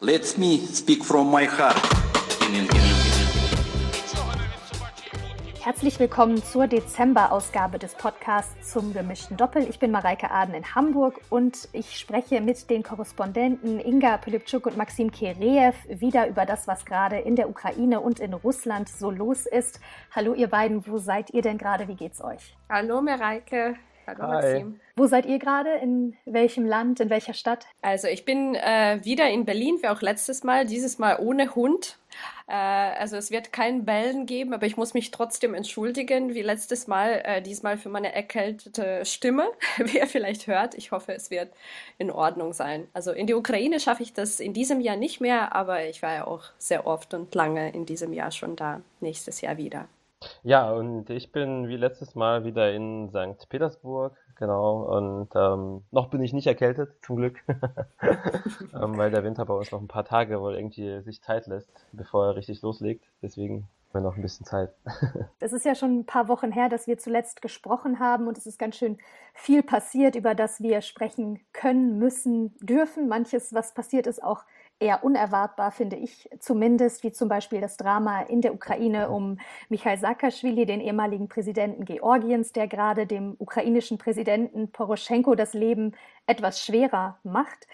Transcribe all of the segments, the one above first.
Let me speak from my heart. Herzlich willkommen zur Dezember-Ausgabe des Podcasts zum gemischten Doppel. Ich bin Mareike Aden in Hamburg und ich spreche mit den Korrespondenten Inga Pilipczuk und Maxim Kireev wieder über das, was gerade in der Ukraine und in Russland so los ist. Hallo ihr beiden, wo seid ihr denn gerade? Wie geht's euch? Hallo Mareike. Hallo Hi. Maxim. Wo seid ihr gerade? In welchem Land? In welcher Stadt? Also ich bin äh, wieder in Berlin, wie auch letztes Mal, dieses Mal ohne Hund. Äh, also es wird kein Bellen geben, aber ich muss mich trotzdem entschuldigen, wie letztes Mal, äh, diesmal für meine erkältete Stimme, wie ihr vielleicht hört. Ich hoffe, es wird in Ordnung sein. Also in die Ukraine schaffe ich das in diesem Jahr nicht mehr, aber ich war ja auch sehr oft und lange in diesem Jahr schon da. Nächstes Jahr wieder. Ja, und ich bin wie letztes Mal wieder in St. Petersburg, genau, und ähm, noch bin ich nicht erkältet, zum Glück, ähm, weil der Winter bei uns noch ein paar Tage wohl irgendwie sich Zeit lässt, bevor er richtig loslegt. Deswegen haben wir noch ein bisschen Zeit. Es ist ja schon ein paar Wochen her, dass wir zuletzt gesprochen haben und es ist ganz schön viel passiert, über das wir sprechen können, müssen, dürfen. Manches, was passiert ist, auch eher unerwartbar, finde ich zumindest, wie zum Beispiel das Drama in der Ukraine um Michail Saakashvili, den ehemaligen Präsidenten Georgiens, der gerade dem ukrainischen Präsidenten Poroschenko das Leben etwas schwerer macht.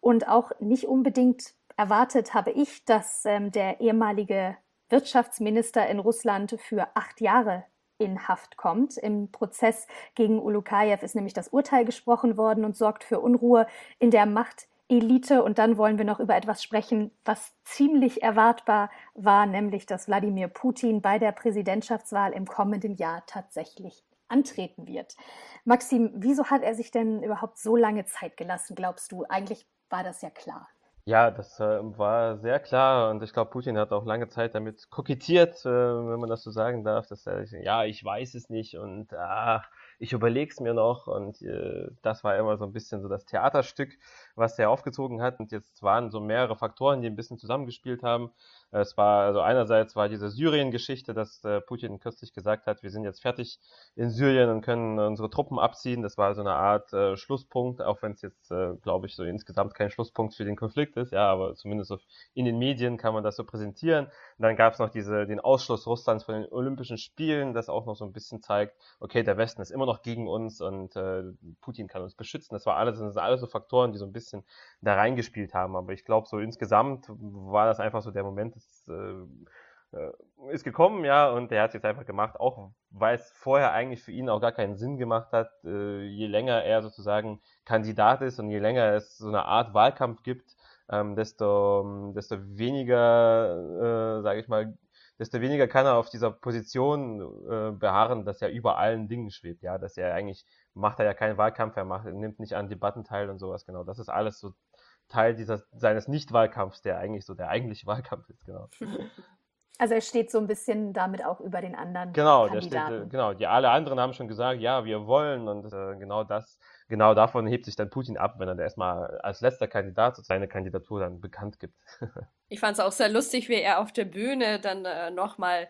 Und auch nicht unbedingt erwartet habe ich, dass ähm, der ehemalige Wirtschaftsminister in Russland für acht Jahre in Haft kommt. Im Prozess gegen Ulukajew ist nämlich das Urteil gesprochen worden und sorgt für Unruhe in der Macht Elite. Und dann wollen wir noch über etwas sprechen, was ziemlich erwartbar war, nämlich dass Wladimir Putin bei der Präsidentschaftswahl im kommenden Jahr tatsächlich antreten wird. Maxim, wieso hat er sich denn überhaupt so lange Zeit gelassen, glaubst du? Eigentlich war das ja klar. Ja, das äh, war sehr klar und ich glaube, Putin hat auch lange Zeit damit kokettiert, äh, wenn man das so sagen darf, dass er, ja, ich weiß es nicht und ach, ich überlege es mir noch und äh, das war immer so ein bisschen so das Theaterstück, was er aufgezogen hat und jetzt waren so mehrere Faktoren, die ein bisschen zusammengespielt haben. Es war also einerseits war diese Syrien-Geschichte, dass äh, Putin kürzlich gesagt hat, wir sind jetzt fertig in Syrien und können unsere Truppen abziehen. Das war so eine Art äh, Schlusspunkt, auch wenn es jetzt, äh, glaube ich, so insgesamt kein Schlusspunkt für den Konflikt ist, ja, aber zumindest so in den Medien kann man das so präsentieren. Und dann gab es noch diese den Ausschluss Russlands von den Olympischen Spielen, das auch noch so ein bisschen zeigt, okay, der Westen ist immer noch gegen uns und äh, Putin kann uns beschützen. Das war alles, das sind alles so Faktoren, die so ein bisschen da reingespielt haben. Aber ich glaube, so insgesamt war das einfach so der Moment, das äh, äh, ist gekommen, ja, und der hat es jetzt einfach gemacht, auch weil es vorher eigentlich für ihn auch gar keinen Sinn gemacht hat, äh, je länger er sozusagen Kandidat ist und je länger es so eine Art Wahlkampf gibt, ähm, desto, desto weniger, äh, sage ich mal, desto weniger kann er auf dieser Position äh, beharren, dass er über allen Dingen schwebt, ja, dass er eigentlich macht er ja keinen Wahlkampf, er macht, nimmt nicht an Debatten teil und sowas, genau. Das ist alles so Teil dieser, seines Nicht-Wahlkampfs, der eigentlich so der eigentliche Wahlkampf ist, genau. Also er steht so ein bisschen damit auch über den anderen genau, Kandidaten. Der steht, genau, die alle anderen haben schon gesagt, ja, wir wollen und äh, genau das, genau davon hebt sich dann Putin ab, wenn er erstmal als letzter Kandidat seine Kandidatur dann bekannt gibt. ich fand es auch sehr lustig, wie er auf der Bühne dann äh, nochmal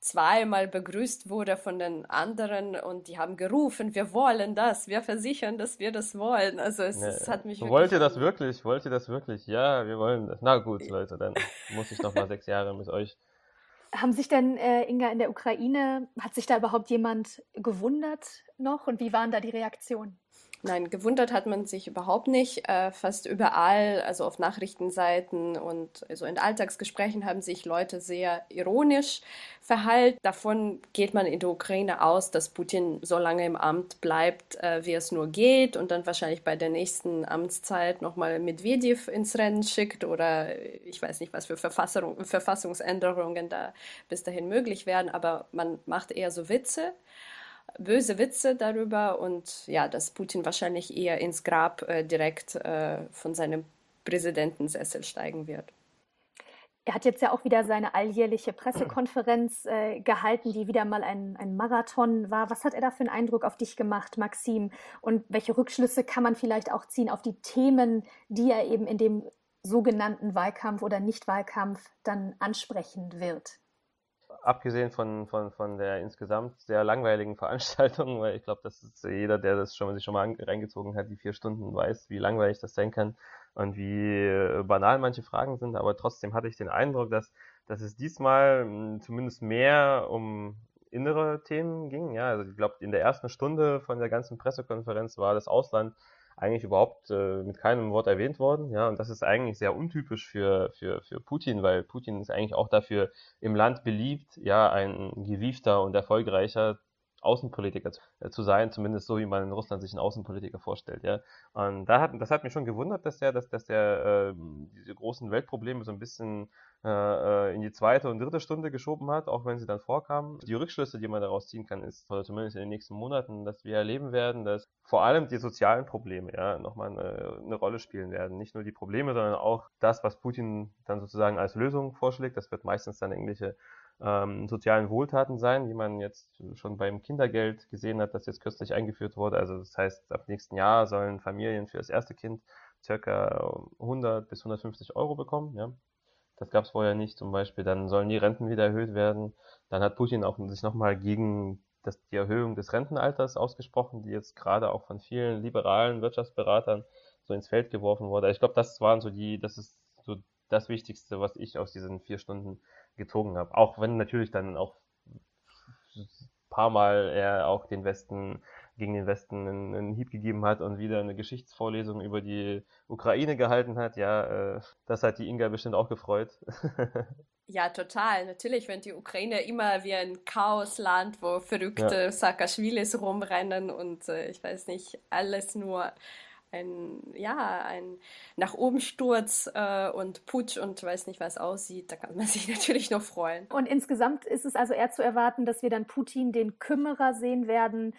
zweimal begrüßt wurde von den anderen und die haben gerufen, wir wollen das, wir versichern, dass wir das wollen. Also es, nee. es hat mich Wollt ihr das wirklich? Wollt ihr das wirklich? Ja, wir wollen das. Na gut, Leute, dann muss ich noch mal sechs Jahre mit euch. Haben sich denn, äh, Inga, in der Ukraine, hat sich da überhaupt jemand gewundert noch und wie waren da die Reaktionen? Nein, gewundert hat man sich überhaupt nicht. Äh, fast überall, also auf Nachrichtenseiten und also in Alltagsgesprächen haben sich Leute sehr ironisch verhalten. Davon geht man in der Ukraine aus, dass Putin so lange im Amt bleibt, äh, wie es nur geht und dann wahrscheinlich bei der nächsten Amtszeit nochmal Medvedev ins Rennen schickt oder ich weiß nicht, was für Verfassung, Verfassungsänderungen da bis dahin möglich werden, aber man macht eher so Witze böse Witze darüber und ja, dass Putin wahrscheinlich eher ins Grab äh, direkt äh, von seinem Präsidentensessel steigen wird. Er hat jetzt ja auch wieder seine alljährliche Pressekonferenz äh, gehalten, die wieder mal ein, ein Marathon war. Was hat er da für einen Eindruck auf dich gemacht, Maxim? Und welche Rückschlüsse kann man vielleicht auch ziehen auf die Themen, die er eben in dem sogenannten Wahlkampf oder Nicht-Wahlkampf dann ansprechen wird? Abgesehen von, von, von der insgesamt sehr langweiligen Veranstaltung, weil ich glaube, dass jeder, der das schon sich schon mal reingezogen hat, die vier Stunden weiß, wie langweilig das sein kann und wie äh, banal manche Fragen sind, aber trotzdem hatte ich den Eindruck, dass, dass es diesmal hm, zumindest mehr um innere Themen ging. Ja, also ich glaube, in der ersten Stunde von der ganzen Pressekonferenz war das Ausland eigentlich überhaupt äh, mit keinem Wort erwähnt worden. Ja, und das ist eigentlich sehr untypisch für, für, für Putin, weil Putin ist eigentlich auch dafür im Land beliebt, ja, ein gewiefter und erfolgreicher Außenpolitiker äh, zu sein, zumindest so, wie man in Russland sich einen Außenpolitiker vorstellt, ja. Und da hat, das hat mich schon gewundert, dass er, dass, dass er äh, diese großen Weltprobleme so ein bisschen äh, äh, in die zweite und dritte Stunde geschoben hat, auch wenn sie dann vorkamen. Die Rückschlüsse, die man daraus ziehen kann, ist, oder zumindest in den nächsten Monaten, dass wir erleben werden, dass vor allem die sozialen Probleme ja nochmal eine, eine Rolle spielen werden. Nicht nur die Probleme, sondern auch das, was Putin dann sozusagen als Lösung vorschlägt. Das wird meistens dann irgendwelche ähm, sozialen Wohltaten sein, wie man jetzt schon beim Kindergeld gesehen hat, das jetzt kürzlich eingeführt wurde. Also das heißt, ab nächsten Jahr sollen Familien für das erste Kind circa 100 bis 150 Euro bekommen. Ja. Das gab es vorher nicht zum Beispiel. Dann sollen die Renten wieder erhöht werden. Dann hat Putin auch sich nochmal gegen das, die Erhöhung des Rentenalters ausgesprochen, die jetzt gerade auch von vielen liberalen Wirtschaftsberatern so ins Feld geworfen wurde. Ich glaube, das waren so die, das ist so das Wichtigste, was ich aus diesen vier Stunden gezogen habe. Auch wenn natürlich dann auch ein paar Mal er auch den Westen gegen den Westen einen, einen, Hieb gegeben hat und wieder eine Geschichtsvorlesung über die Ukraine gehalten hat. Ja, äh, das hat die Inga bestimmt auch gefreut. ja, total. Natürlich, wenn die Ukraine immer wie ein Chaosland, wo verrückte ja. Saakashvilis rumrennen und äh, ich weiß nicht, alles nur ein, ja, ein nach oben Sturz äh, und Putsch und weiß nicht, was aussieht, da kann man sich natürlich nur freuen. Und insgesamt ist es also eher zu erwarten, dass wir dann Putin den Kümmerer sehen werden,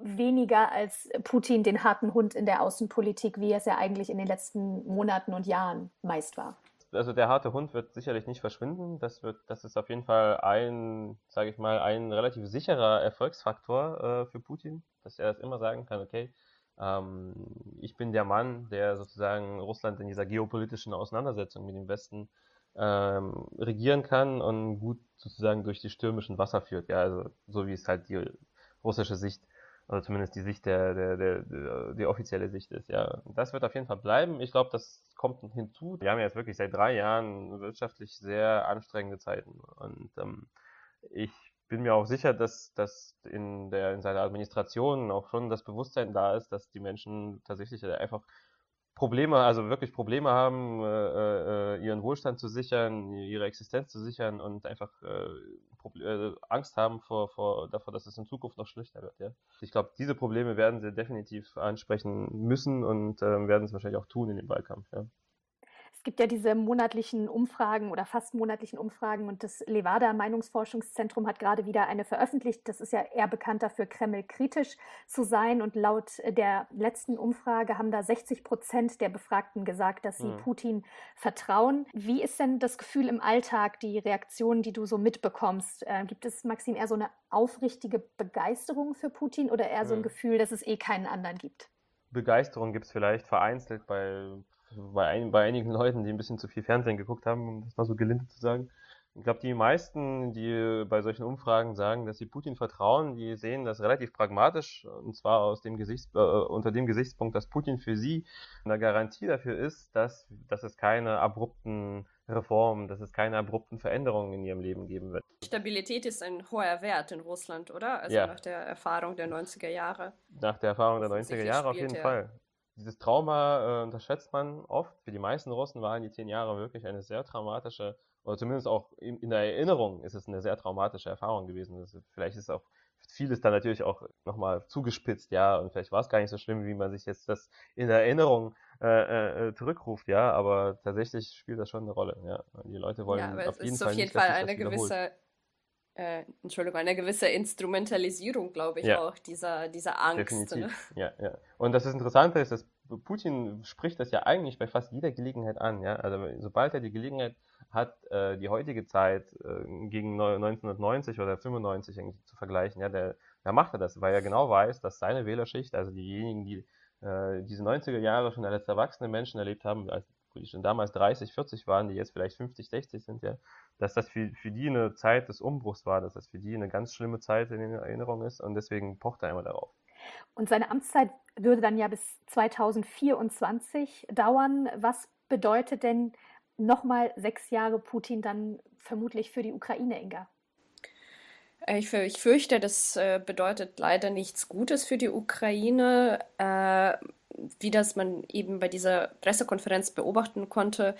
weniger als Putin den harten Hund in der Außenpolitik, wie es ja eigentlich in den letzten Monaten und Jahren meist war. Also der harte Hund wird sicherlich nicht verschwinden. Das wird, das ist auf jeden Fall ein, sage ich mal, ein relativ sicherer Erfolgsfaktor äh, für Putin, dass er das immer sagen kann, okay, ähm, ich bin der Mann, der sozusagen Russland in dieser geopolitischen Auseinandersetzung mit dem Westen ähm, regieren kann und gut sozusagen durch die stürmischen Wasser führt. Ja, also so wie es halt die russische Sicht oder zumindest die Sicht der, der, der, der die offizielle Sicht ist. Ja, das wird auf jeden Fall bleiben. Ich glaube, das kommt hinzu. Wir haben jetzt wirklich seit drei Jahren wirtschaftlich sehr anstrengende Zeiten und ähm, ich bin mir auch sicher, dass, dass in, der, in seiner Administration auch schon das Bewusstsein da ist, dass die Menschen tatsächlich einfach Probleme, also wirklich Probleme haben, äh, äh, ihren Wohlstand zu sichern, ihre Existenz zu sichern und einfach äh, äh, Angst haben vor, vor, davor, dass es in Zukunft noch schlechter wird. Ja? Ich glaube, diese Probleme werden sie definitiv ansprechen müssen und äh, werden es wahrscheinlich auch tun in dem Wahlkampf. Ja? Gibt ja diese monatlichen Umfragen oder fast monatlichen Umfragen und das Levada Meinungsforschungszentrum hat gerade wieder eine veröffentlicht. Das ist ja eher bekannt dafür, Kreml kritisch zu sein. Und laut der letzten Umfrage haben da 60 Prozent der Befragten gesagt, dass sie mhm. Putin vertrauen. Wie ist denn das Gefühl im Alltag, die Reaktionen, die du so mitbekommst? Äh, gibt es, Maxim, eher so eine aufrichtige Begeisterung für Putin oder eher so ein mhm. Gefühl, dass es eh keinen anderen gibt? Begeisterung gibt es vielleicht vereinzelt bei bei, ein, bei einigen Leuten, die ein bisschen zu viel Fernsehen geguckt haben, um das mal so gelinde zu sagen. Ich glaube, die meisten, die bei solchen Umfragen sagen, dass sie Putin vertrauen, die sehen das relativ pragmatisch und zwar aus dem Gesichts, äh, unter dem Gesichtspunkt, dass Putin für sie eine Garantie dafür ist, dass, dass es keine abrupten Reformen, dass es keine abrupten Veränderungen in ihrem Leben geben wird. Stabilität ist ein hoher Wert in Russland, oder? Also ja. nach der Erfahrung der 90er Jahre. Nach der Erfahrung der 90er Jahre auf jeden Fall dieses Trauma äh, unterschätzt man oft. Für die meisten Russen waren die zehn Jahre wirklich eine sehr traumatische, oder zumindest auch in, in der Erinnerung ist es eine sehr traumatische Erfahrung gewesen. Das, vielleicht ist auch vieles dann natürlich auch nochmal zugespitzt, ja, und vielleicht war es gar nicht so schlimm, wie man sich jetzt das in der Erinnerung äh, äh, zurückruft, ja, aber tatsächlich spielt das schon eine Rolle, ja. Die Leute wollen ja, auf jeden Fall auf jeden nicht, Fall eine gewisse äh, Entschuldigung, eine gewisse Instrumentalisierung, glaube ich, ja. auch dieser, dieser Angst. Definitiv. Ne? Ja, ja. Und das Interessante ist, dass Putin spricht das ja eigentlich bei fast jeder Gelegenheit an, ja. Also sobald er die Gelegenheit hat, äh, die heutige Zeit äh, gegen 1990 oder 95 irgendwie zu vergleichen, ja, der, der macht er das, weil er genau weiß, dass seine Wählerschicht, also diejenigen, die äh, diese 90er Jahre schon als erwachsene Menschen erlebt haben, als die schon damals 30, 40 waren, die jetzt vielleicht 50, 60 sind, ja, dass das für, für die eine Zeit des Umbruchs war, dass das für die eine ganz schlimme Zeit in Erinnerung ist und deswegen pocht er immer darauf. Und seine Amtszeit würde dann ja bis 2024 dauern. Was bedeutet denn nochmal sechs Jahre Putin dann vermutlich für die Ukraine, Inga? Äh, ich, ich fürchte, das äh, bedeutet leider nichts Gutes für die Ukraine. Äh, wie das man eben bei dieser Pressekonferenz beobachten konnte,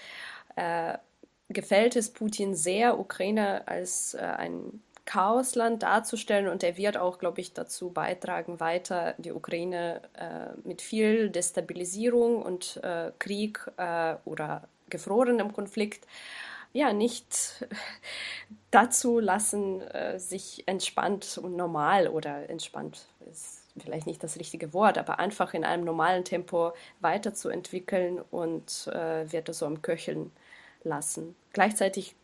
gefällt es Putin sehr, Ukraine als ein Chaosland darzustellen und er wird auch, glaube ich, dazu beitragen, weiter die Ukraine äh, mit viel Destabilisierung und äh, Krieg äh, oder gefrorenem Konflikt ja nicht dazu lassen, äh, sich entspannt und normal oder entspannt ist vielleicht nicht das richtige Wort, aber einfach in einem normalen Tempo weiterzuentwickeln und äh, wird es so am Köcheln lassen. Gleichzeitig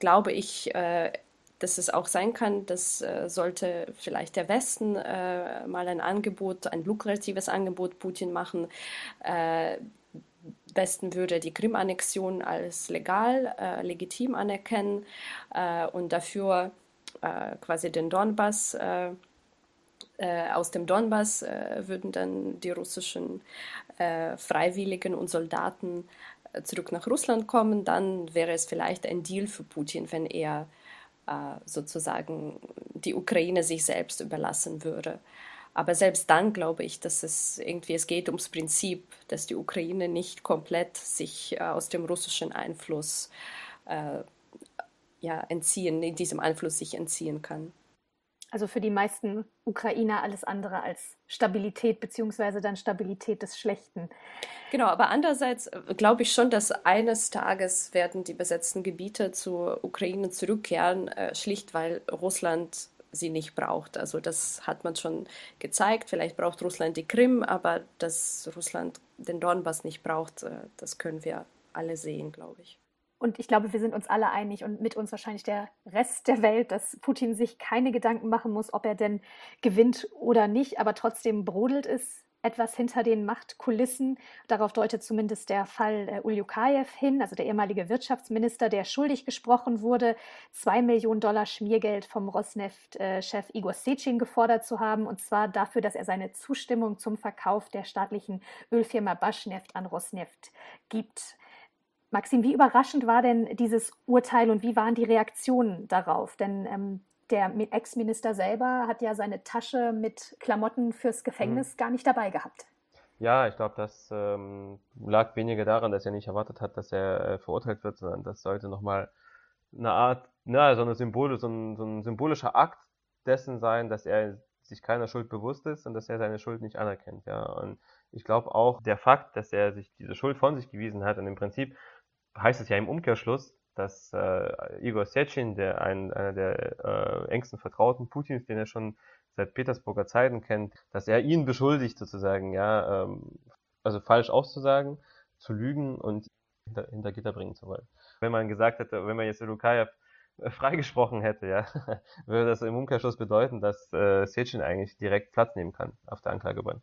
glaube ich, äh, dass es auch sein kann, dass äh, sollte vielleicht der Westen äh, mal ein Angebot, ein lukratives Angebot Putin machen, Westen würde die Krim-Annexion als legal, legitim anerkennen und dafür quasi den Donbass, aus dem Donbass würden dann die russischen Freiwilligen und Soldaten zurück nach Russland kommen, dann wäre es vielleicht ein Deal für Putin, wenn er sozusagen die Ukraine sich selbst überlassen würde. Aber selbst dann glaube ich, dass es irgendwie, es geht ums Prinzip, dass die Ukraine nicht komplett sich äh, aus dem russischen Einfluss äh, ja, entziehen, in diesem Einfluss sich entziehen kann. Also für die meisten Ukrainer alles andere als Stabilität, beziehungsweise dann Stabilität des Schlechten. Genau, aber andererseits äh, glaube ich schon, dass eines Tages werden die besetzten Gebiete zur Ukraine zurückkehren, äh, schlicht weil Russland sie nicht braucht. Also das hat man schon gezeigt. Vielleicht braucht Russland die Krim, aber dass Russland den Donbass nicht braucht, äh, das können wir alle sehen, glaube ich. Und ich glaube, wir sind uns alle einig und mit uns wahrscheinlich der Rest der Welt, dass Putin sich keine Gedanken machen muss, ob er denn gewinnt oder nicht, aber trotzdem brodelt es etwas hinter den Machtkulissen. Darauf deutet zumindest der Fall äh, Uljukajew hin, also der ehemalige Wirtschaftsminister, der schuldig gesprochen wurde, zwei Millionen Dollar Schmiergeld vom Rosneft-Chef Igor Sechin gefordert zu haben, und zwar dafür, dass er seine Zustimmung zum Verkauf der staatlichen Ölfirma Baschneft an Rosneft gibt. Maxim, wie überraschend war denn dieses Urteil und wie waren die Reaktionen darauf? Denn ähm, der Ex-Minister selber hat ja seine Tasche mit Klamotten fürs Gefängnis mhm. gar nicht dabei gehabt. Ja, ich glaube, das ähm, lag weniger daran, dass er nicht erwartet hat, dass er äh, verurteilt wird, sondern das sollte nochmal eine Art, na, so, eine Symbole, so, ein, so ein symbolischer Akt dessen sein, dass er sich keiner Schuld bewusst ist und dass er seine Schuld nicht anerkennt. Ja. Und ich glaube auch der Fakt, dass er sich diese Schuld von sich gewiesen hat und im Prinzip heißt es ja im Umkehrschluss, dass äh, Igor Sechin, der ein, einer der äh, engsten Vertrauten Putins, den er schon seit Petersburger Zeiten kennt, dass er ihn beschuldigt sozusagen, ja, ähm, also falsch auszusagen, zu lügen und hinter, hinter Gitter bringen zu wollen. Wenn man gesagt hätte, wenn man jetzt Lukajew äh, freigesprochen hätte, ja, würde das im Umkehrschluss bedeuten, dass äh, Sechin eigentlich direkt Platz nehmen kann auf der Anklagebank.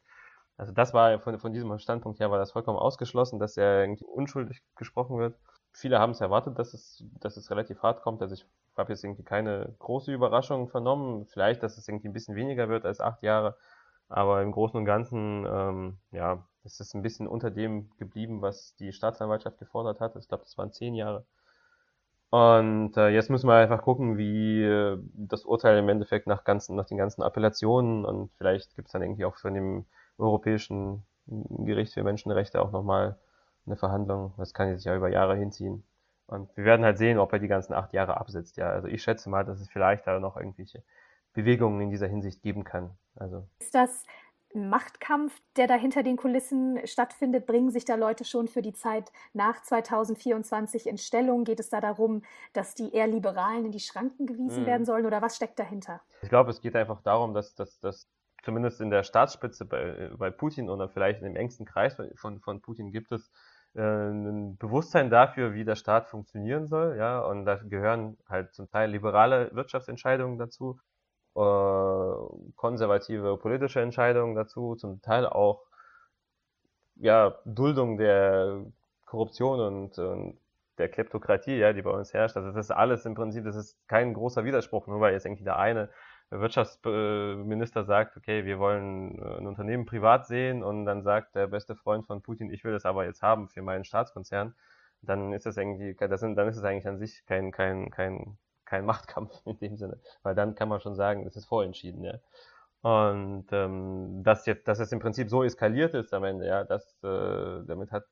Also das war von, von diesem Standpunkt her war das vollkommen ausgeschlossen, dass er irgendwie unschuldig gesprochen wird viele haben es erwartet, dass es, dass es relativ hart kommt. Also ich habe jetzt irgendwie keine große Überraschung vernommen. Vielleicht, dass es irgendwie ein bisschen weniger wird als acht Jahre. Aber im Großen und Ganzen, ähm, ja, es ist ein bisschen unter dem geblieben, was die Staatsanwaltschaft gefordert hat. Ich glaube, das waren zehn Jahre. Und äh, jetzt müssen wir einfach gucken, wie äh, das Urteil im Endeffekt nach, ganzen, nach den ganzen Appellationen und vielleicht gibt es dann irgendwie auch von dem Europäischen Gericht für Menschenrechte auch nochmal eine Verhandlung. Das kann sich ja über Jahre hinziehen. Und wir werden halt sehen, ob er die ganzen acht Jahre absetzt. Ja, also ich schätze mal, dass es vielleicht da noch irgendwelche Bewegungen in dieser Hinsicht geben kann. Also ist das ein Machtkampf, der da hinter den Kulissen stattfindet? Bringen sich da Leute schon für die Zeit nach 2024 in Stellung? Geht es da darum, dass die eher Liberalen in die Schranken gewiesen hm. werden sollen oder was steckt dahinter? Ich glaube, es geht einfach darum, dass, dass, dass zumindest in der Staatsspitze bei, bei Putin oder vielleicht im engsten Kreis von, von Putin gibt es äh, ein Bewusstsein dafür, wie der Staat funktionieren soll, ja, und da gehören halt zum Teil liberale Wirtschaftsentscheidungen dazu, äh, konservative politische Entscheidungen dazu, zum Teil auch ja, Duldung der Korruption und, und der Kleptokratie, ja, die bei uns herrscht. Also das ist alles im Prinzip, das ist kein großer Widerspruch, nur weil jetzt irgendwie der eine Wirtschaftsminister sagt, okay, wir wollen äh, ein Unternehmen privat sehen und dann sagt der beste Freund von Putin, ich will das aber jetzt haben für meinen Staatskonzern, dann ist das irgendwie, das sind, dann ist es eigentlich an sich kein, kein, kein, kein Machtkampf in dem Sinne, weil dann kann man schon sagen, es ist vorentschieden, ja. Und ähm, dass jetzt, dass es im Prinzip so eskaliert ist am Ende, ja, das, äh, damit hat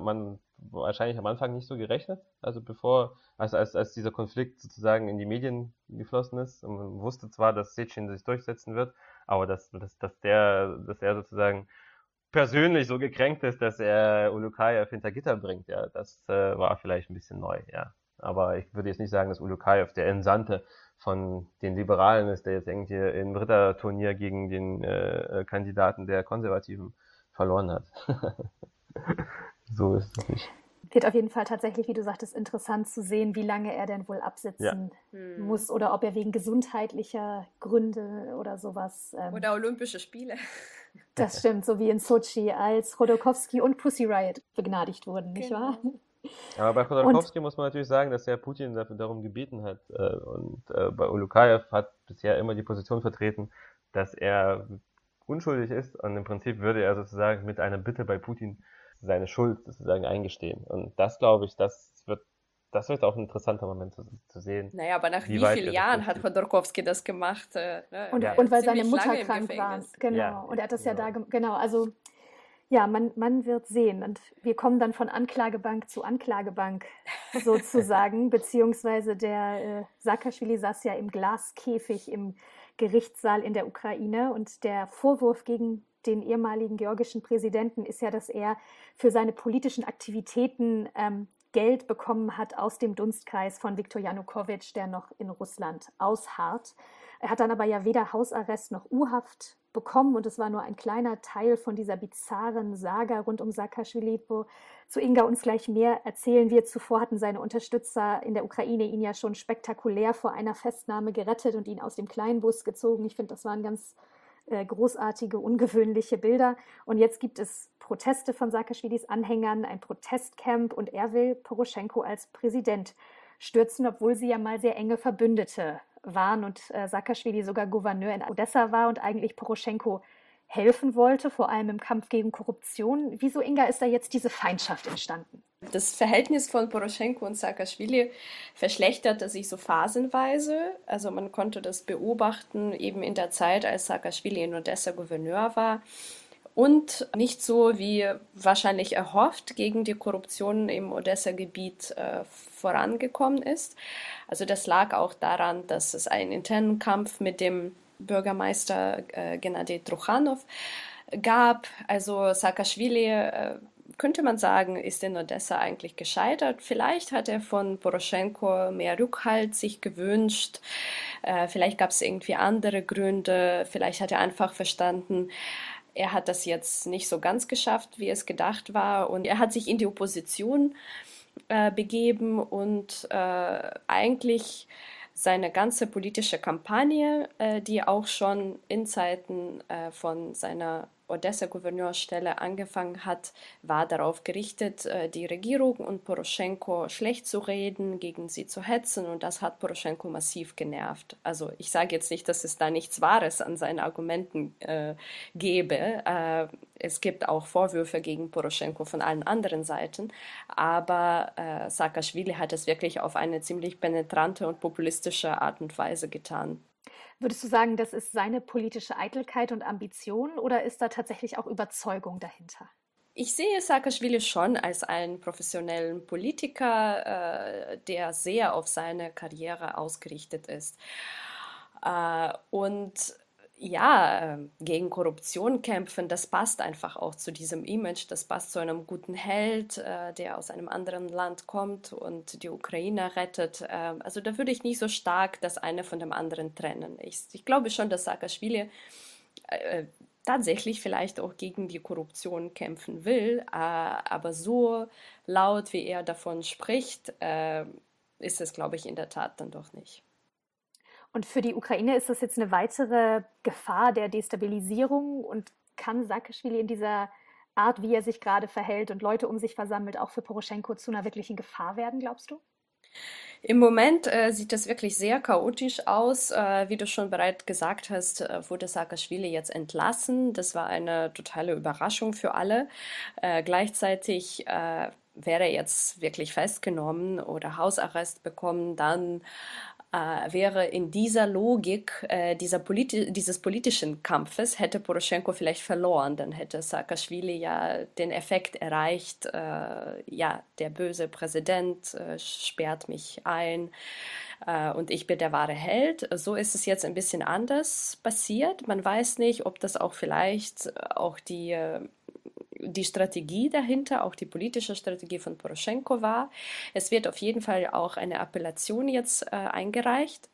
man wahrscheinlich am Anfang nicht so gerechnet. Also bevor, als, als, als dieser Konflikt sozusagen in die Medien geflossen ist. Man wusste zwar, dass Sechin sich durchsetzen wird, aber dass, dass, dass der, dass er sozusagen persönlich so gekränkt ist, dass er Ulukayev hinter Gitter bringt, ja, das äh, war vielleicht ein bisschen neu, ja. Aber ich würde jetzt nicht sagen, dass Ulukayev der Entsandte von den Liberalen ist, der jetzt irgendwie im Ritterturnier gegen den äh, Kandidaten der Konservativen verloren hat. so ist es nicht. Wird auf jeden Fall tatsächlich, wie du sagtest, interessant zu sehen, wie lange er denn wohl absitzen ja. Hm. muss oder ob er wegen gesundheitlicher Gründe oder sowas. Ähm, oder Olympische Spiele. Das stimmt, so wie in Sochi, als Rodokowski und Pussy Riot begnadigt wurden, nicht genau. wahr? Aber bei Khodorkovsky muss man natürlich sagen, dass er Putin dafür darum gebeten hat. Äh, und äh, bei Ulukayev hat bisher immer die Position vertreten, dass er unschuldig ist und im Prinzip würde er sozusagen mit einer Bitte bei Putin seine Schuld sozusagen eingestehen. Und das glaube ich, das wird das wird auch ein interessanter Moment zu, zu sehen. Naja, aber nach wie, wie vielen Jahren hat Hodorkowski das gemacht? Äh, ne? und, ja. und weil seine Mutter krank war. Genau. Ja, und er hat das genau. ja da, genau, also ja, man, man wird sehen. Und wir kommen dann von Anklagebank zu Anklagebank sozusagen, beziehungsweise der äh, Saakashvili saß ja im Glaskäfig im Gerichtssaal in der Ukraine und der Vorwurf gegen den ehemaligen georgischen Präsidenten ist ja, dass er für seine politischen Aktivitäten ähm, Geld bekommen hat aus dem Dunstkreis von Viktor Janukowitsch, der noch in Russland ausharrt. Er hat dann aber ja weder Hausarrest noch U-Haft bekommen und es war nur ein kleiner Teil von dieser bizarren Saga rund um Saakashvili, wo zu Inga uns gleich mehr erzählen wird. Zuvor hatten seine Unterstützer in der Ukraine ihn ja schon spektakulär vor einer Festnahme gerettet und ihn aus dem Kleinbus gezogen. Ich finde, das waren ganz äh, großartige, ungewöhnliche Bilder. Und jetzt gibt es Proteste von Saakashvilis Anhängern, ein Protestcamp und er will Poroschenko als Präsident stürzen, obwohl sie ja mal sehr enge Verbündete waren und äh, Saakashvili sogar Gouverneur in Odessa war und eigentlich Poroschenko helfen wollte, vor allem im Kampf gegen Korruption. Wieso, Inga, ist da jetzt diese Feindschaft entstanden? Das Verhältnis von Poroschenko und Saakashvili verschlechterte sich so phasenweise. Also man konnte das beobachten, eben in der Zeit, als Saakashvili in Odessa Gouverneur war. Und nicht so wie wahrscheinlich erhofft gegen die Korruption im Odessa-Gebiet äh, vorangekommen ist. Also das lag auch daran, dass es einen internen Kampf mit dem Bürgermeister äh, Gennady Truchanov gab. Also Saakashvili, äh, könnte man sagen, ist in Odessa eigentlich gescheitert. Vielleicht hat er von Poroschenko mehr Rückhalt sich gewünscht. Äh, vielleicht gab es irgendwie andere Gründe. Vielleicht hat er einfach verstanden, er hat das jetzt nicht so ganz geschafft, wie es gedacht war. Und er hat sich in die Opposition äh, begeben und äh, eigentlich seine ganze politische Kampagne, äh, die auch schon in Zeiten äh, von seiner Odessa-Gouverneurstelle angefangen hat, war darauf gerichtet, äh, die Regierung und Poroschenko schlecht zu reden, gegen sie zu hetzen und das hat Poroschenko massiv genervt. Also ich sage jetzt nicht, dass es da nichts Wahres an seinen Argumenten äh, gäbe. Äh, es gibt auch Vorwürfe gegen Poroschenko von allen anderen Seiten, aber äh, Saakashvili hat es wirklich auf eine ziemlich penetrante und populistische Art und Weise getan. Würdest du sagen, das ist seine politische Eitelkeit und Ambition oder ist da tatsächlich auch Überzeugung dahinter? Ich sehe Saakashvili schon als einen professionellen Politiker, äh, der sehr auf seine Karriere ausgerichtet ist. Äh, und ja, ähm, gegen Korruption kämpfen, das passt einfach auch zu diesem Image, das passt zu einem guten Held, äh, der aus einem anderen Land kommt und die Ukraine rettet. Äh, also da würde ich nicht so stark das eine von dem anderen trennen. Ich, ich glaube schon, dass Saakashvili äh, tatsächlich vielleicht auch gegen die Korruption kämpfen will, äh, aber so laut, wie er davon spricht, äh, ist es, glaube ich, in der Tat dann doch nicht. Und für die Ukraine ist das jetzt eine weitere Gefahr der Destabilisierung und kann Saakashvili in dieser Art, wie er sich gerade verhält und Leute um sich versammelt, auch für Poroschenko zu einer wirklichen Gefahr werden, glaubst du? Im Moment äh, sieht das wirklich sehr chaotisch aus. Äh, wie du schon bereits gesagt hast, äh, wurde Saakashvili jetzt entlassen. Das war eine totale Überraschung für alle. Äh, gleichzeitig äh, wäre er jetzt wirklich festgenommen oder Hausarrest bekommen, dann äh, wäre in dieser Logik äh, dieser politi dieses politischen Kampfes, hätte Poroschenko vielleicht verloren, dann hätte Saakashvili ja den Effekt erreicht, äh, ja, der böse Präsident äh, sperrt mich ein äh, und ich bin der wahre Held. So ist es jetzt ein bisschen anders passiert. Man weiß nicht, ob das auch vielleicht auch die die Strategie dahinter, auch die politische Strategie von Poroschenko war. Es wird auf jeden Fall auch eine Appellation jetzt äh, eingereicht.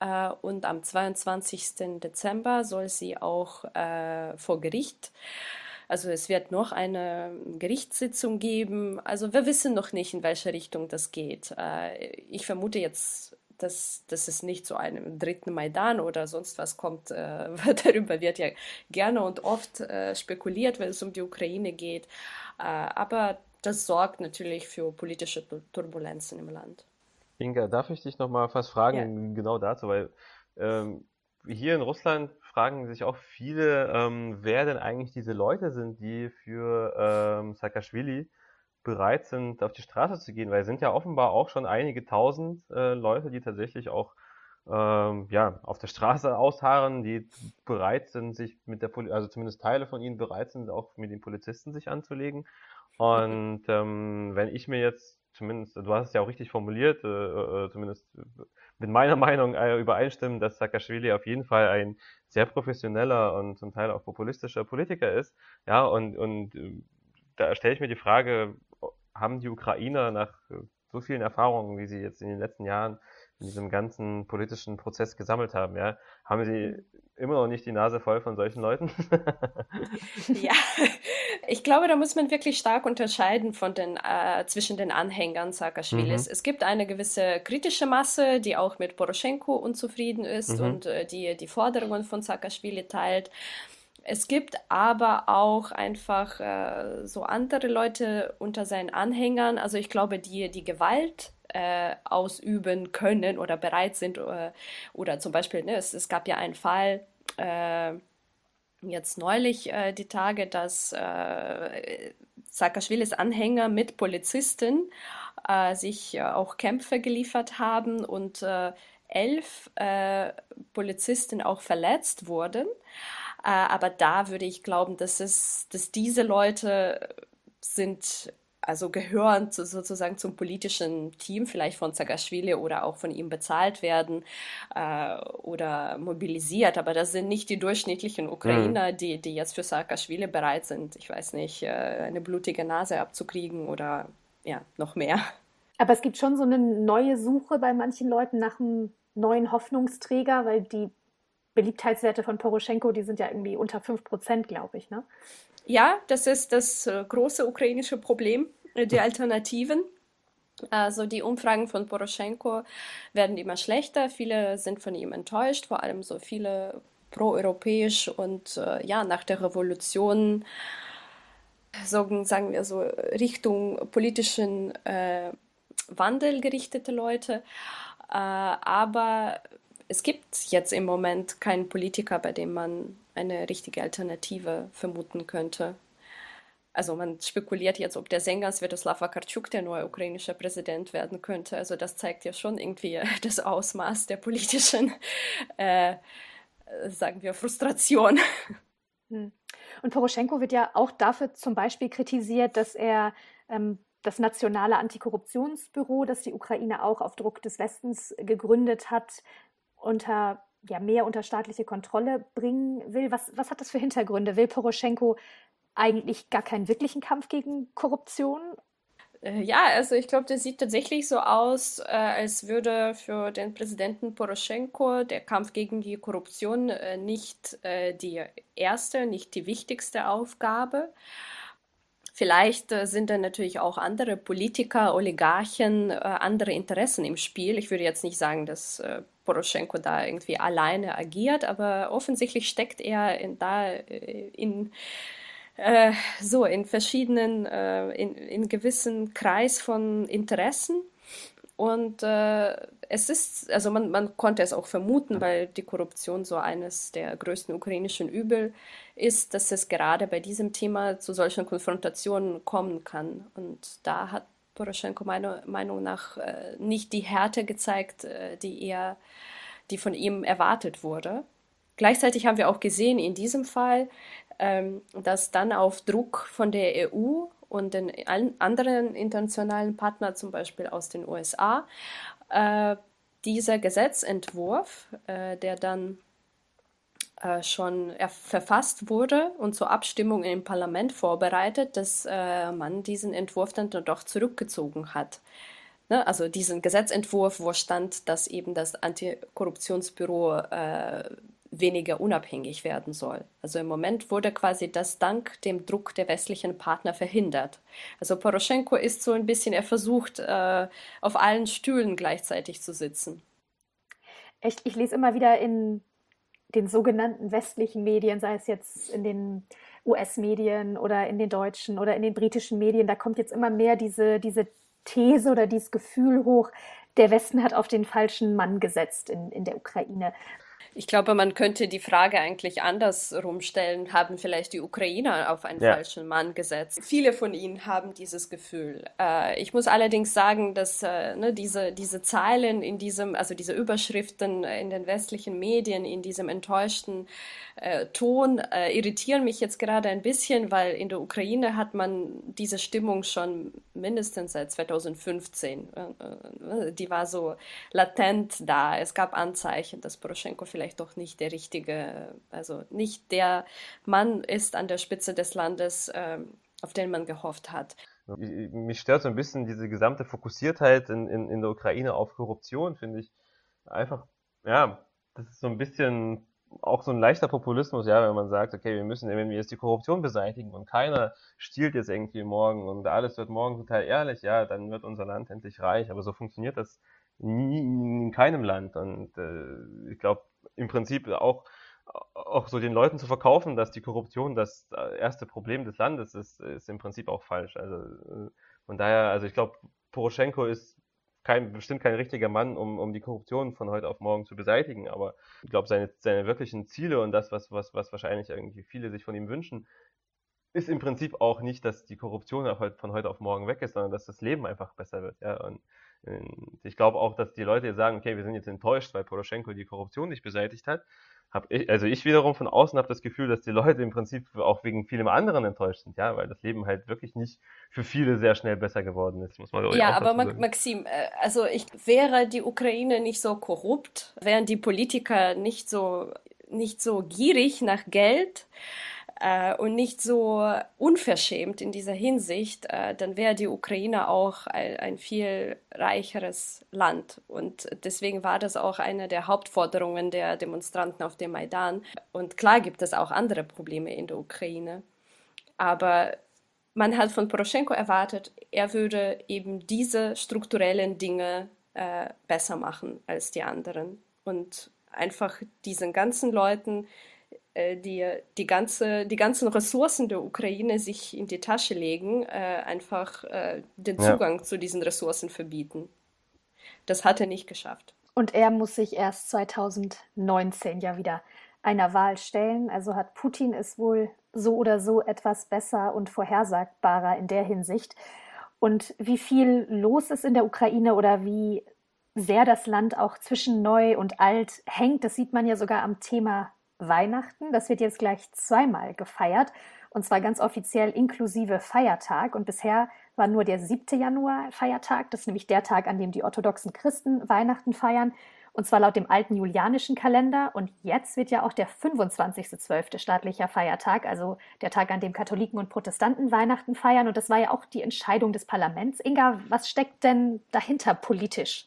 Äh, und am 22. Dezember soll sie auch äh, vor Gericht also es wird noch eine Gerichtssitzung geben. Also wir wissen noch nicht, in welche Richtung das geht. Äh, ich vermute jetzt dass, dass es nicht zu einem dritten Maidan oder sonst was kommt. Äh, darüber wird ja gerne und oft äh, spekuliert, wenn es um die Ukraine geht. Äh, aber das sorgt natürlich für politische Turbulenzen im Land. Inga, darf ich dich noch mal was fragen, ja. genau dazu, weil ähm, hier in Russland fragen sich auch viele, ähm, wer denn eigentlich diese Leute sind, die für ähm, Saakashvili bereit sind, auf die Straße zu gehen, weil es sind ja offenbar auch schon einige tausend äh, Leute, die tatsächlich auch ähm, ja, auf der Straße ausharren, die bereit sind, sich mit der Poli also zumindest Teile von ihnen bereit sind, auch mit den Polizisten sich anzulegen. Und ähm, wenn ich mir jetzt zumindest, du hast es ja auch richtig formuliert, äh, äh, zumindest mit meiner Meinung äh, übereinstimmen, dass Saakashvili auf jeden Fall ein sehr professioneller und zum Teil auch populistischer Politiker ist. Ja, und, und äh, da stelle ich mir die Frage, haben die Ukrainer nach äh, so vielen Erfahrungen, wie sie jetzt in den letzten Jahren in diesem ganzen politischen Prozess gesammelt haben, ja, haben sie immer noch nicht die Nase voll von solchen Leuten? ja, ich glaube, da muss man wirklich stark unterscheiden von den, äh, zwischen den Anhängern Saakashvilis. Mhm. Es gibt eine gewisse kritische Masse, die auch mit Poroschenko unzufrieden ist mhm. und äh, die die Forderungen von Saakashvili teilt. Es gibt aber auch einfach äh, so andere Leute unter seinen Anhängern, also ich glaube, die die Gewalt äh, ausüben können oder bereit sind äh, oder zum Beispiel, ne, es, es gab ja einen Fall, äh, jetzt neulich äh, die Tage, dass äh, Saakashvilis Anhänger mit Polizisten äh, sich äh, auch Kämpfe geliefert haben und äh, elf äh, Polizisten auch verletzt wurden. Äh, aber da würde ich glauben, dass es, dass diese Leute sind, also gehören zu, sozusagen zum politischen Team, vielleicht von Saakashvili oder auch von ihm bezahlt werden äh, oder mobilisiert. Aber das sind nicht die durchschnittlichen Ukrainer, mhm. die, die jetzt für Saakashvili bereit sind, ich weiß nicht, äh, eine blutige Nase abzukriegen oder ja, noch mehr. Aber es gibt schon so eine neue Suche bei manchen Leuten nach einem neuen Hoffnungsträger, weil die Beliebtheitswerte von Poroschenko, die sind ja irgendwie unter 5 Prozent, glaube ich. Ne? Ja, das ist das äh, große ukrainische Problem, äh, die Alternativen. Also die Umfragen von Poroschenko werden immer schlechter. Viele sind von ihm enttäuscht, vor allem so viele proeuropäisch und äh, ja, nach der Revolution, sagen, sagen wir so, Richtung politischen äh, Wandel gerichtete Leute. Äh, aber es gibt jetzt im Moment keinen Politiker, bei dem man eine richtige Alternative vermuten könnte. Also man spekuliert jetzt, ob der Sänger Svetoslav Akarchuk der neue ukrainische Präsident werden könnte. Also das zeigt ja schon irgendwie das Ausmaß der politischen, äh, sagen wir, Frustration. Hm. Und Poroschenko wird ja auch dafür zum Beispiel kritisiert, dass er ähm, das nationale Antikorruptionsbüro, das die Ukraine auch auf Druck des Westens gegründet hat, unter ja, mehr unter staatliche Kontrolle bringen will. Was, was hat das für Hintergründe? Will Poroschenko eigentlich gar keinen wirklichen Kampf gegen Korruption? Äh, ja, also ich glaube, das sieht tatsächlich so aus, äh, als würde für den Präsidenten Poroschenko der Kampf gegen die Korruption äh, nicht die erste, nicht die wichtigste Aufgabe. Vielleicht sind da natürlich auch andere Politiker, Oligarchen, andere Interessen im Spiel. Ich würde jetzt nicht sagen, dass Poroschenko da irgendwie alleine agiert, aber offensichtlich steckt er in, da äh, in äh, so in verschiedenen, äh, in, in gewissen Kreis von Interessen. Und äh, es ist, also man, man konnte es auch vermuten, weil die Korruption so eines der größten ukrainischen Übel ist, dass es gerade bei diesem Thema zu solchen Konfrontationen kommen kann. Und da hat Poroschenko meiner Meinung nach äh, nicht die Härte gezeigt, äh, die er, die von ihm erwartet wurde. Gleichzeitig haben wir auch gesehen in diesem Fall, ähm, dass dann auf Druck von der EU und den anderen internationalen Partnern, zum Beispiel aus den USA, äh, dieser Gesetzentwurf, der dann äh, schon verfasst wurde und zur Abstimmung im Parlament vorbereitet, dass äh, man diesen Entwurf dann doch zurückgezogen hat. Ne? Also diesen Gesetzentwurf, wo stand, dass eben das Antikorruptionsbüro äh, weniger unabhängig werden soll. Also im Moment wurde quasi das dank dem Druck der westlichen Partner verhindert. Also Poroschenko ist so ein bisschen, er versucht, äh, auf allen Stühlen gleichzeitig zu sitzen. Echt, ich lese immer wieder in den sogenannten westlichen Medien, sei es jetzt in den US-Medien oder in den deutschen oder in den britischen Medien, da kommt jetzt immer mehr diese, diese These oder dieses Gefühl hoch, der Westen hat auf den falschen Mann gesetzt in, in der Ukraine. Ich glaube, man könnte die Frage eigentlich andersrum stellen. Haben vielleicht die Ukrainer auf einen ja. falschen Mann gesetzt? Viele von ihnen haben dieses Gefühl. Äh, ich muss allerdings sagen, dass äh, ne, diese, diese Zeilen in diesem, also diese Überschriften in den westlichen Medien, in diesem enttäuschten äh, Ton, äh, irritieren mich jetzt gerade ein bisschen, weil in der Ukraine hat man diese Stimmung schon mindestens seit 2015. Äh, äh, die war so latent da. Es gab Anzeichen, dass Poroschenko vielleicht vielleicht doch nicht der richtige, also nicht der Mann ist an der Spitze des Landes, ähm, auf den man gehofft hat. Mich stört so ein bisschen diese gesamte Fokussiertheit in, in, in der Ukraine auf Korruption, finde ich. Einfach, ja, das ist so ein bisschen auch so ein leichter Populismus, ja, wenn man sagt, okay, wir müssen, wenn wir jetzt die Korruption beseitigen und keiner stiehlt jetzt irgendwie morgen und alles wird morgen total ehrlich, ja, dann wird unser Land endlich reich. Aber so funktioniert das nie in keinem Land. Und äh, ich glaube, im Prinzip auch, auch so den Leuten zu verkaufen, dass die Korruption das äh, erste Problem des Landes ist, ist im Prinzip auch falsch. Also äh, von daher, also ich glaube, Poroschenko ist kein, bestimmt kein richtiger Mann, um, um die Korruption von heute auf morgen zu beseitigen, aber ich glaube, seine, seine wirklichen Ziele und das, was, was, was wahrscheinlich irgendwie viele sich von ihm wünschen, ist im Prinzip auch nicht, dass die Korruption von heute auf morgen weg ist, sondern dass das Leben einfach besser wird. Ja? Und ich glaube auch, dass die Leute jetzt sagen, okay, wir sind jetzt enttäuscht, weil Poroschenko die Korruption nicht beseitigt hat. Hab ich, also ich wiederum von außen habe das Gefühl, dass die Leute im Prinzip auch wegen vielem anderen enttäuscht sind, ja, weil das Leben halt wirklich nicht für viele sehr schnell besser geworden ist, muss man Ja, aber Maxim, äh, also ich wäre die Ukraine nicht so korrupt, wären die Politiker nicht so nicht so gierig nach Geld, äh, und nicht so unverschämt in dieser Hinsicht, äh, dann wäre die Ukraine auch ein, ein, viel reicheres Land. Und deswegen war das auch eine der Hauptforderungen der Demonstranten auf dem Maidan. Und klar gibt es auch andere Probleme in der Ukraine. Aber man hat von Poroschenko erwartet, er würde eben diese strukturellen Dinge äh, besser machen als die anderen und einfach diesen ganzen Leuten die, die, ganze, die ganzen Ressourcen der Ukraine sich in die Tasche legen, äh, einfach äh, den Zugang ja. zu diesen Ressourcen verbieten. Das hat er nicht geschafft. Und er muss sich erst 2019 ja wieder einer Wahl stellen. Also hat Putin es wohl so oder so etwas besser und vorhersagbarer in der Hinsicht. Und wie viel los ist in der Ukraine oder wie sehr das Land auch zwischen neu und alt hängt, das sieht man ja sogar am Thema Weihnachten. Das wird jetzt gleich zweimal gefeiert und zwar ganz offiziell inklusive Feiertag. Und bisher war nur der 7. Januar Feiertag. Das ist nämlich der Tag, an dem die orthodoxen Christen Weihnachten feiern. Und zwar laut dem alten julianischen Kalender. Und jetzt wird ja auch der 25.12. staatlicher Feiertag, also der Tag, an dem Katholiken und Protestanten Weihnachten feiern. Und das war ja auch die Entscheidung des Parlaments. Inga, was steckt denn dahinter politisch?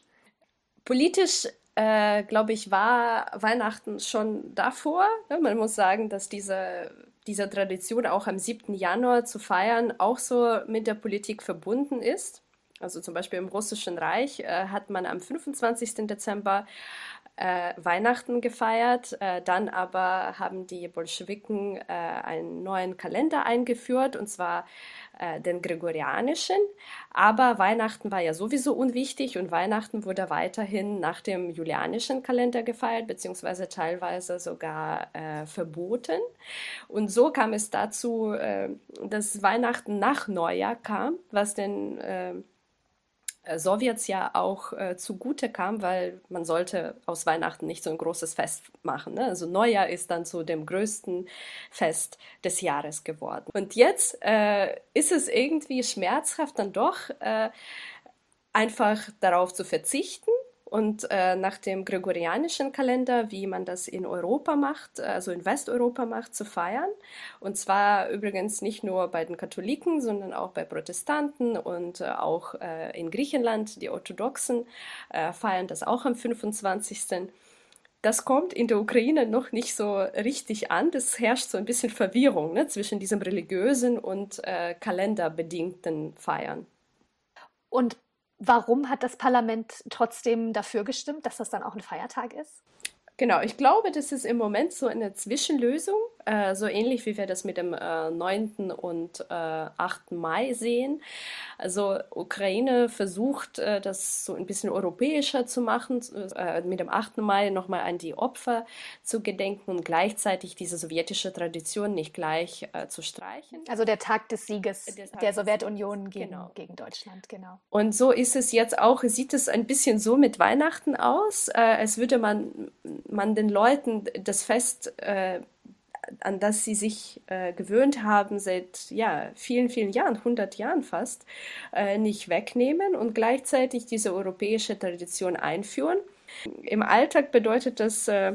Politisch äh, glaube ich, war Weihnachten schon davor. Ja, man muss sagen, dass diese, diese Tradition auch am 7. Januar zu feiern auch so mit der Politik verbunden ist. Also zum Beispiel im Russischen Reich äh, hat man am 25. Dezember äh, Weihnachten gefeiert. Äh, dann aber haben die Bolschewiken äh, einen neuen Kalender eingeführt, und zwar äh, den gregorianischen. Aber Weihnachten war ja sowieso unwichtig und Weihnachten wurde weiterhin nach dem julianischen Kalender gefeiert, beziehungsweise teilweise sogar äh, verboten. Und so kam es dazu, äh, dass Weihnachten nach Neujahr kam, was den Sowjets ja auch äh, zugute kam, weil man sollte aus Weihnachten nicht so ein großes Fest machen. Ne? Also Neujahr ist dann zu dem größten Fest des Jahres geworden. Und jetzt äh, ist es irgendwie schmerzhaft dann doch äh, einfach darauf zu verzichten und äh, nach dem gregorianischen Kalender, wie man das in Europa macht, also in Westeuropa macht, zu feiern. Und zwar übrigens nicht nur bei den Katholiken, sondern auch bei Protestanten und äh, auch äh, in Griechenland. Die Orthodoxen äh, feiern das auch am 25. Das kommt in der Ukraine noch nicht so richtig an. Es herrscht so ein bisschen Verwirrung ne, zwischen diesem religiösen und äh, kalenderbedingten Feiern. Und Warum hat das Parlament trotzdem dafür gestimmt, dass das dann auch ein Feiertag ist? Genau, ich glaube, das ist im Moment so eine Zwischenlösung, äh, so ähnlich wie wir das mit dem äh, 9. und äh, 8. Mai sehen. Also Ukraine versucht, äh, das so ein bisschen europäischer zu machen, äh, mit dem 8. Mai nochmal an die Opfer zu gedenken und gleichzeitig diese sowjetische Tradition nicht gleich äh, zu streichen. Also der Tag des Sieges der, der Sowjetunion gegen, genau. gegen Deutschland, genau. Und so ist es jetzt auch, sieht es ein bisschen so mit Weihnachten aus, als würde man man den Leuten das Fest, äh, an das sie sich äh, gewöhnt haben seit ja, vielen, vielen Jahren, 100 Jahren fast, äh, nicht wegnehmen und gleichzeitig diese europäische Tradition einführen. Im Alltag bedeutet das äh,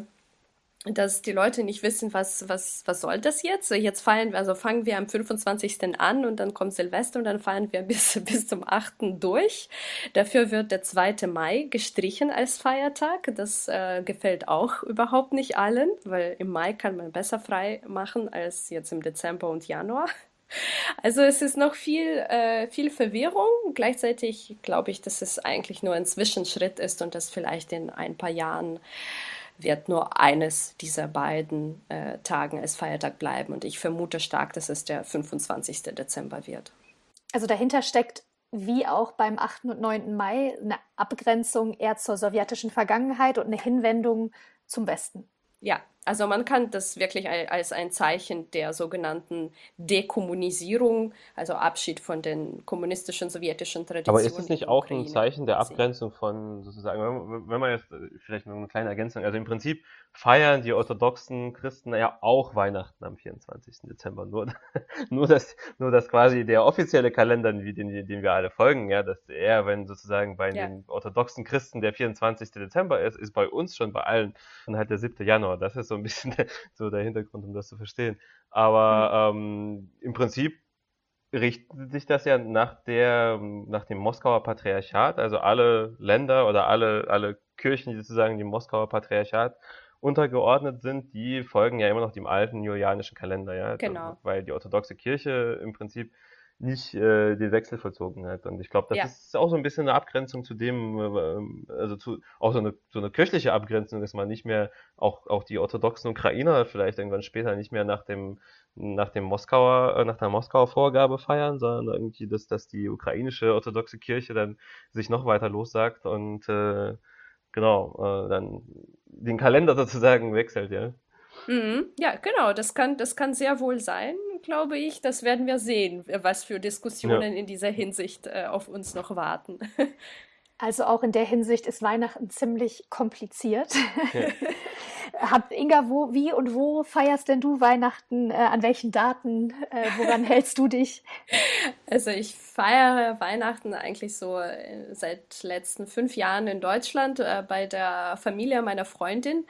dass die Leute nicht wissen, was, was, was soll das jetzt? Jetzt feiern wir, also fangen wir am 25. an und dann kommt Silvester und dann feiern wir bis, bis zum 8. durch. Dafür wird der 2. Mai gestrichen als Feiertag. Das äh, gefällt auch überhaupt nicht allen, weil im Mai kann man besser frei machen als jetzt im Dezember und Januar. Also es ist noch viel, äh, viel Verwirrung. Gleichzeitig glaube ich, dass es eigentlich nur ein Zwischenschritt ist und dass vielleicht in ein paar Jahren wird nur eines dieser beiden äh, Tagen als Feiertag bleiben. Und ich vermute stark, dass es der 25. Dezember wird. Also dahinter steckt, wie auch beim 8. und 9. Mai, eine Abgrenzung eher zur sowjetischen Vergangenheit und eine Hinwendung zum Westen. Ja, also man kann das wirklich als ein Zeichen der sogenannten Dekommunisierung, also Abschied von den kommunistischen sowjetischen Traditionen. Aber ist es nicht auch ein Zeichen der Abgrenzung von sozusagen, wenn man jetzt vielleicht noch eine kleine Ergänzung, also im Prinzip feiern die orthodoxen Christen ja auch Weihnachten am 24. Dezember, nur, nur dass, nur dass quasi der offizielle Kalender, den, den wir alle folgen, ja, dass er, wenn sozusagen bei ja. den orthodoxen Christen der 24. Dezember ist, ist bei uns schon bei allen dann halt der 7. Januar. Das ist so ein bisschen so der Hintergrund, um das zu verstehen. Aber mhm. ähm, im Prinzip richtet sich das ja nach der, nach dem Moskauer Patriarchat, also alle Länder oder alle, alle Kirchen, die sozusagen dem Moskauer Patriarchat untergeordnet sind, die folgen ja immer noch dem alten julianischen Kalender, ja. Genau. Weil die orthodoxe Kirche im Prinzip nicht äh, den Wechsel vollzogen hat. Und ich glaube, das ja. ist auch so ein bisschen eine Abgrenzung zu dem, äh, also zu auch so eine, so eine kirchliche Abgrenzung, dass man nicht mehr, auch, auch die orthodoxen Ukrainer vielleicht irgendwann später nicht mehr nach dem, nach dem Moskauer, äh, nach der Moskauer Vorgabe feiern, sondern irgendwie, dass, dass die ukrainische orthodoxe Kirche dann sich noch weiter lossagt und äh, genau, äh, dann den Kalender sozusagen wechselt, ja. Mhm. Ja, genau, das kann, das kann sehr wohl sein, glaube ich. Das werden wir sehen, was für Diskussionen ja. in dieser Hinsicht äh, auf uns noch warten. Also auch in der Hinsicht ist Weihnachten ziemlich kompliziert. Ja. Hab, Inga, wo, wie und wo feierst denn du Weihnachten? Äh, an welchen Daten? Äh, woran hältst du dich? Also ich feiere Weihnachten eigentlich so äh, seit letzten fünf Jahren in Deutschland äh, bei der Familie meiner Freundin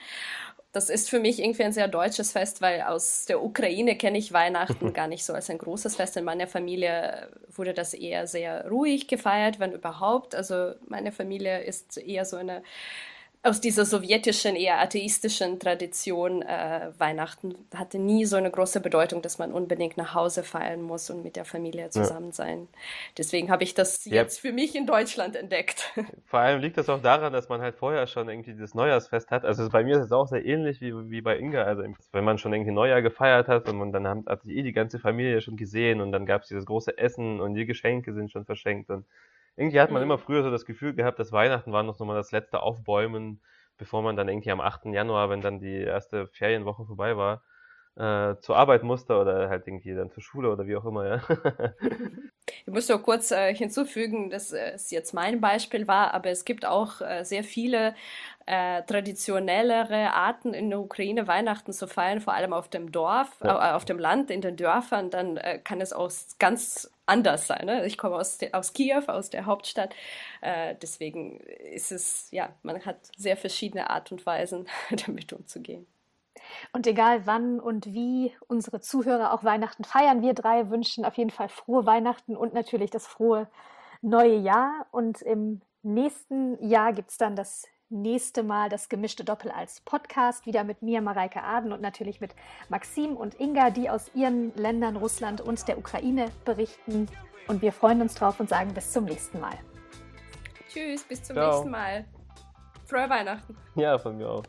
das ist für mich irgendwie ein sehr deutsches Fest, weil aus der Ukraine kenne ich Weihnachten gar nicht so als ein großes Fest. In meiner Familie wurde das eher sehr ruhig gefeiert, wenn überhaupt. Also meine Familie ist eher so eine aus dieser sowjetischen, eher atheistischen Tradition, äh, Weihnachten hatte nie so eine große Bedeutung, dass man unbedingt nach Hause feiern muss und mit der Familie zusammen ja. sein. Deswegen habe ich das ja. jetzt für mich in Deutschland entdeckt. Vor allem liegt das auch daran, dass man halt vorher schon irgendwie das Neujahrsfest hat. Also bei mir ist es auch sehr ähnlich wie, wie bei Inga. Also wenn man schon irgendwie Neujahr gefeiert hat und man, dann hat, hat sich eh die ganze Familie schon gesehen und dann gab es dieses große Essen und die Geschenke sind schon verschenkt und irgendwie hat man mhm. immer früher so das Gefühl gehabt, dass Weihnachten war noch so mal das letzte Aufbäumen, bevor man dann irgendwie am 8. Januar, wenn dann die erste Ferienwoche vorbei war, äh, zur Arbeit musste oder halt irgendwie dann zur Schule oder wie auch immer, ja. ich muss nur kurz äh, hinzufügen, dass äh, es jetzt mein Beispiel war, aber es gibt auch äh, sehr viele äh, traditionellere Arten in der Ukraine Weihnachten zu feiern, vor allem auf dem Dorf, ja. Äh, auf dem Land, in den Dörfern, dann kann es auch ganz anders sein. Ne? Ich komme aus, aus Kiew, aus der Hauptstadt. Äh, deswegen ist es, ja, man hat sehr verschiedene Art und Weisen, damit umzugehen. Und egal wann und wie unsere Zuhörer auch Weihnachten feiern, wir drei wünschen auf jeden Fall frohe Weihnachten und natürlich das frohe neue Jahr. Und im nächsten Jahr gibt es dann das nächste Mal das gemischte Doppel als Podcast, wieder mit mir, Mareike Aden und natürlich mit Maxim und Inga, die aus ihren Ländern Russland und der Ukraine berichten. Und wir freuen uns drauf und sagen bis zum nächsten Mal. Tschüss, bis zum Ciao. nächsten Mal. Frohe Weihnachten. Ja, von mir auch.